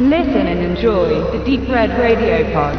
Listen and enjoy the Deep Red Radio Pod.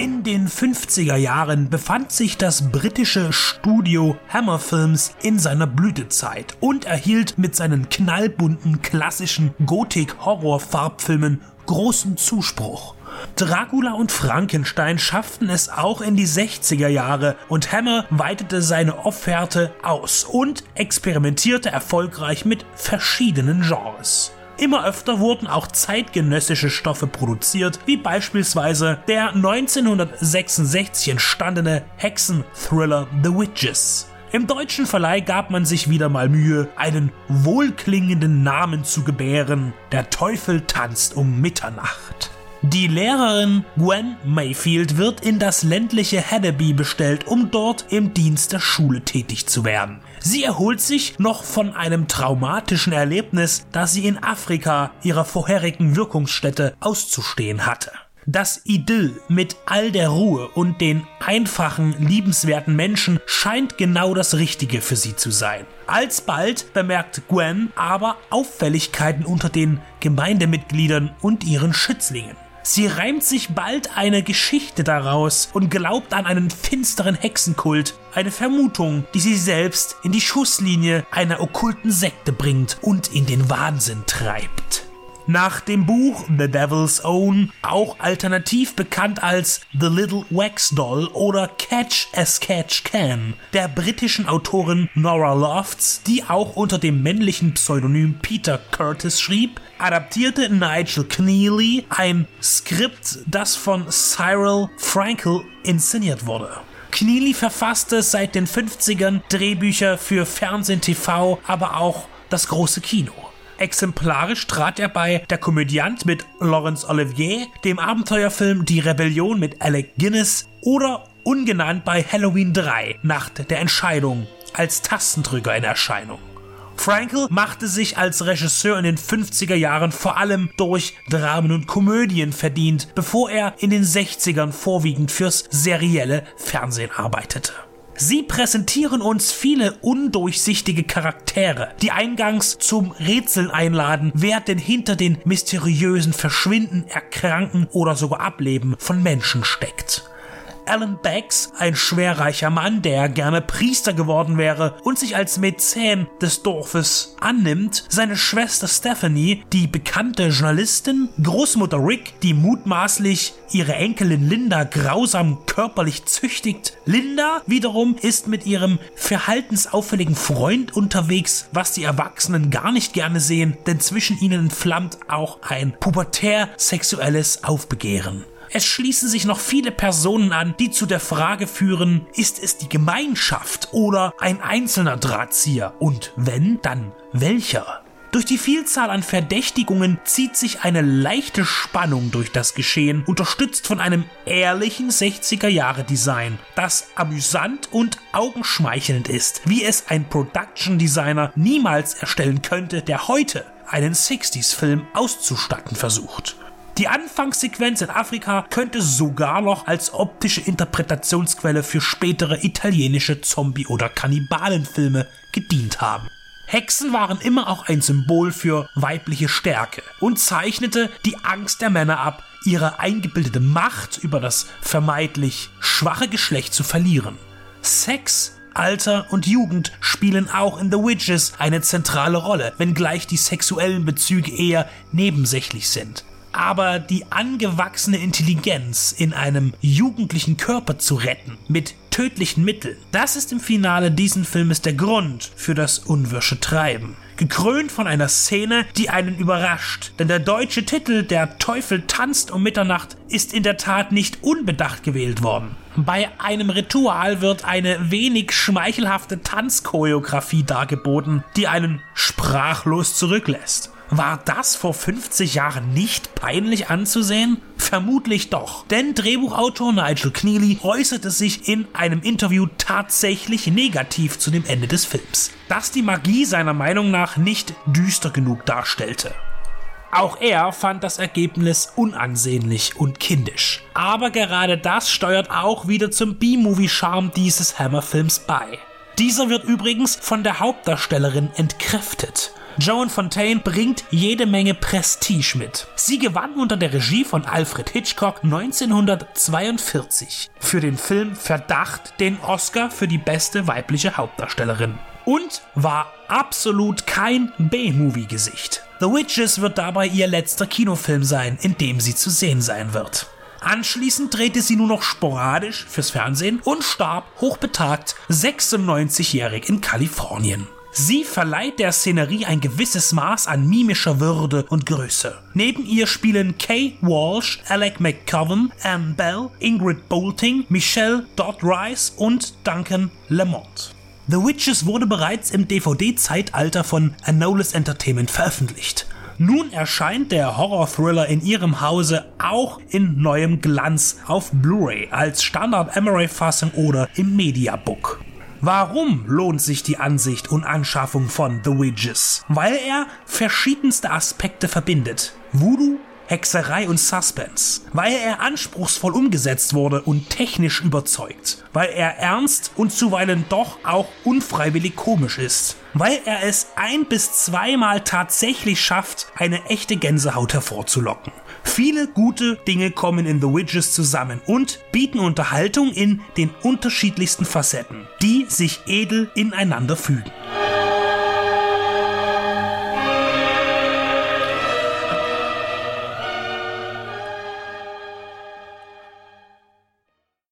In den 50er Jahren befand sich das britische Studio Hammer Films in seiner Blütezeit und erhielt mit seinen knallbunten klassischen Gothic-Horror-Farbfilmen großen Zuspruch. Dracula und Frankenstein schafften es auch in die 60er Jahre und Hammer weitete seine Offerte aus und experimentierte erfolgreich mit verschiedenen Genres. Immer öfter wurden auch zeitgenössische Stoffe produziert, wie beispielsweise der 1966 entstandene Hexenthriller The Witches. Im deutschen Verleih gab man sich wieder mal Mühe, einen wohlklingenden Namen zu gebären. Der Teufel tanzt um Mitternacht. Die Lehrerin Gwen Mayfield wird in das ländliche Hedeby bestellt, um dort im Dienst der Schule tätig zu werden. Sie erholt sich noch von einem traumatischen Erlebnis, das sie in Afrika ihrer vorherigen Wirkungsstätte auszustehen hatte. Das Idyll mit all der Ruhe und den einfachen, liebenswerten Menschen scheint genau das Richtige für sie zu sein. Alsbald bemerkt Gwen aber Auffälligkeiten unter den Gemeindemitgliedern und ihren Schützlingen. Sie reimt sich bald eine Geschichte daraus und glaubt an einen finsteren Hexenkult, eine Vermutung, die sie selbst in die Schusslinie einer okkulten Sekte bringt und in den Wahnsinn treibt. Nach dem Buch The Devil's Own, auch alternativ bekannt als The Little Wax Doll oder Catch as Catch Can, der britischen Autorin Nora Lofts, die auch unter dem männlichen Pseudonym Peter Curtis schrieb, adaptierte Nigel Kneally ein Skript, das von Cyril Frankel inszeniert wurde. Kneally verfasste seit den 50ern Drehbücher für Fernsehen, TV, aber auch das große Kino. Exemplarisch trat er bei Der Komödiant mit Laurence Olivier, dem Abenteuerfilm Die Rebellion mit Alec Guinness oder ungenannt bei Halloween 3 Nacht der Entscheidung als Tastendrücker in Erscheinung. Frankel machte sich als Regisseur in den 50er Jahren vor allem durch Dramen und Komödien verdient, bevor er in den 60ern vorwiegend fürs serielle Fernsehen arbeitete. Sie präsentieren uns viele undurchsichtige Charaktere, die eingangs zum Rätseln einladen, wer denn hinter den mysteriösen Verschwinden, Erkranken oder sogar Ableben von Menschen steckt. Alan Becks, ein schwerreicher Mann, der gerne Priester geworden wäre und sich als Mäzen des Dorfes annimmt, seine Schwester Stephanie, die bekannte Journalistin, Großmutter Rick, die mutmaßlich ihre Enkelin Linda grausam körperlich züchtigt. Linda wiederum ist mit ihrem verhaltensauffälligen Freund unterwegs, was die Erwachsenen gar nicht gerne sehen, denn zwischen ihnen entflammt auch ein pubertär sexuelles Aufbegehren. Es schließen sich noch viele Personen an, die zu der Frage führen, ist es die Gemeinschaft oder ein einzelner Drahtzieher? Und wenn, dann welcher? Durch die Vielzahl an Verdächtigungen zieht sich eine leichte Spannung durch das Geschehen, unterstützt von einem ehrlichen 60er-Jahre-Design, das amüsant und augenschmeichelnd ist, wie es ein Production Designer niemals erstellen könnte, der heute einen 60s-Film auszustatten versucht. Die Anfangssequenz in Afrika könnte sogar noch als optische Interpretationsquelle für spätere italienische Zombie- oder Kannibalenfilme gedient haben. Hexen waren immer auch ein Symbol für weibliche Stärke und zeichnete die Angst der Männer ab, ihre eingebildete Macht über das vermeintlich schwache Geschlecht zu verlieren. Sex Alter und Jugend spielen auch in The Witches eine zentrale Rolle, wenngleich die sexuellen Bezüge eher nebensächlich sind aber die angewachsene Intelligenz in einem jugendlichen Körper zu retten mit tödlichen Mitteln, das ist im Finale diesen Filmes der Grund für das unwirsche Treiben. Gekrönt von einer Szene, die einen überrascht, denn der deutsche Titel Der Teufel tanzt um Mitternacht ist in der Tat nicht unbedacht gewählt worden. Bei einem Ritual wird eine wenig schmeichelhafte Tanzchoreografie dargeboten, die einen sprachlos zurücklässt. War das vor 50 Jahren nicht peinlich anzusehen? Vermutlich doch, denn Drehbuchautor Nigel Kneally äußerte sich in einem Interview tatsächlich negativ zu dem Ende des Films, das die Magie seiner Meinung nach nicht düster genug darstellte. Auch er fand das Ergebnis unansehnlich und kindisch. Aber gerade das steuert auch wieder zum B-Movie-Charme dieses Hammer-Films bei. Dieser wird übrigens von der Hauptdarstellerin entkräftet. Joan Fontaine bringt jede Menge Prestige mit. Sie gewann unter der Regie von Alfred Hitchcock 1942 für den Film Verdacht den Oscar für die beste weibliche Hauptdarstellerin und war absolut kein B-Movie-Gesicht. The Witches wird dabei ihr letzter Kinofilm sein, in dem sie zu sehen sein wird. Anschließend drehte sie nur noch sporadisch fürs Fernsehen und starb hochbetagt 96-jährig in Kalifornien. Sie verleiht der Szenerie ein gewisses Maß an mimischer Würde und Größe. Neben ihr spielen Kay Walsh, Alec McCoven, Anne Bell, Ingrid Bolting, Michelle Dodd Rice und Duncan Lamont. The Witches wurde bereits im DVD-Zeitalter von Anolis Entertainment veröffentlicht. Nun erscheint der Horror-Thriller in ihrem Hause auch in neuem Glanz auf Blu-ray als Standard-Emery-Fassung oder im Mediabook. Warum lohnt sich die Ansicht und Anschaffung von The Witches? Weil er verschiedenste Aspekte verbindet. Voodoo, Hexerei und Suspense, weil er anspruchsvoll umgesetzt wurde und technisch überzeugt, weil er ernst und zuweilen doch auch unfreiwillig komisch ist, weil er es ein bis zweimal tatsächlich schafft, eine echte Gänsehaut hervorzulocken. Viele gute Dinge kommen in The Witches zusammen und bieten Unterhaltung in den unterschiedlichsten Facetten, die sich edel ineinander fügen.